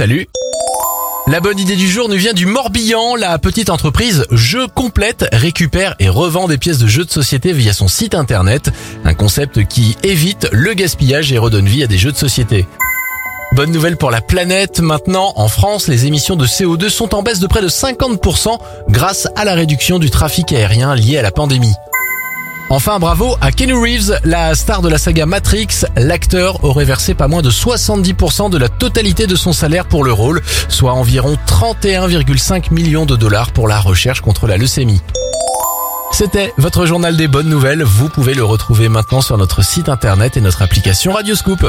salut la bonne idée du jour nous vient du Morbihan. La petite entreprise Jeux Complète récupère et revend des pièces de jeux de société via son site internet. Un concept qui évite le gaspillage et redonne vie à des jeux de société. Bonne nouvelle pour la planète. Maintenant, en France, les émissions de CO2 sont en baisse de près de 50% grâce à la réduction du trafic aérien lié à la pandémie. Enfin, bravo à Kenny Reeves, la star de la saga Matrix. L'acteur aurait versé pas moins de 70% de la totalité de son salaire pour le rôle, soit environ 31,5 millions de dollars pour la recherche contre la leucémie. C'était votre journal des bonnes nouvelles. Vous pouvez le retrouver maintenant sur notre site internet et notre application Radioscoop.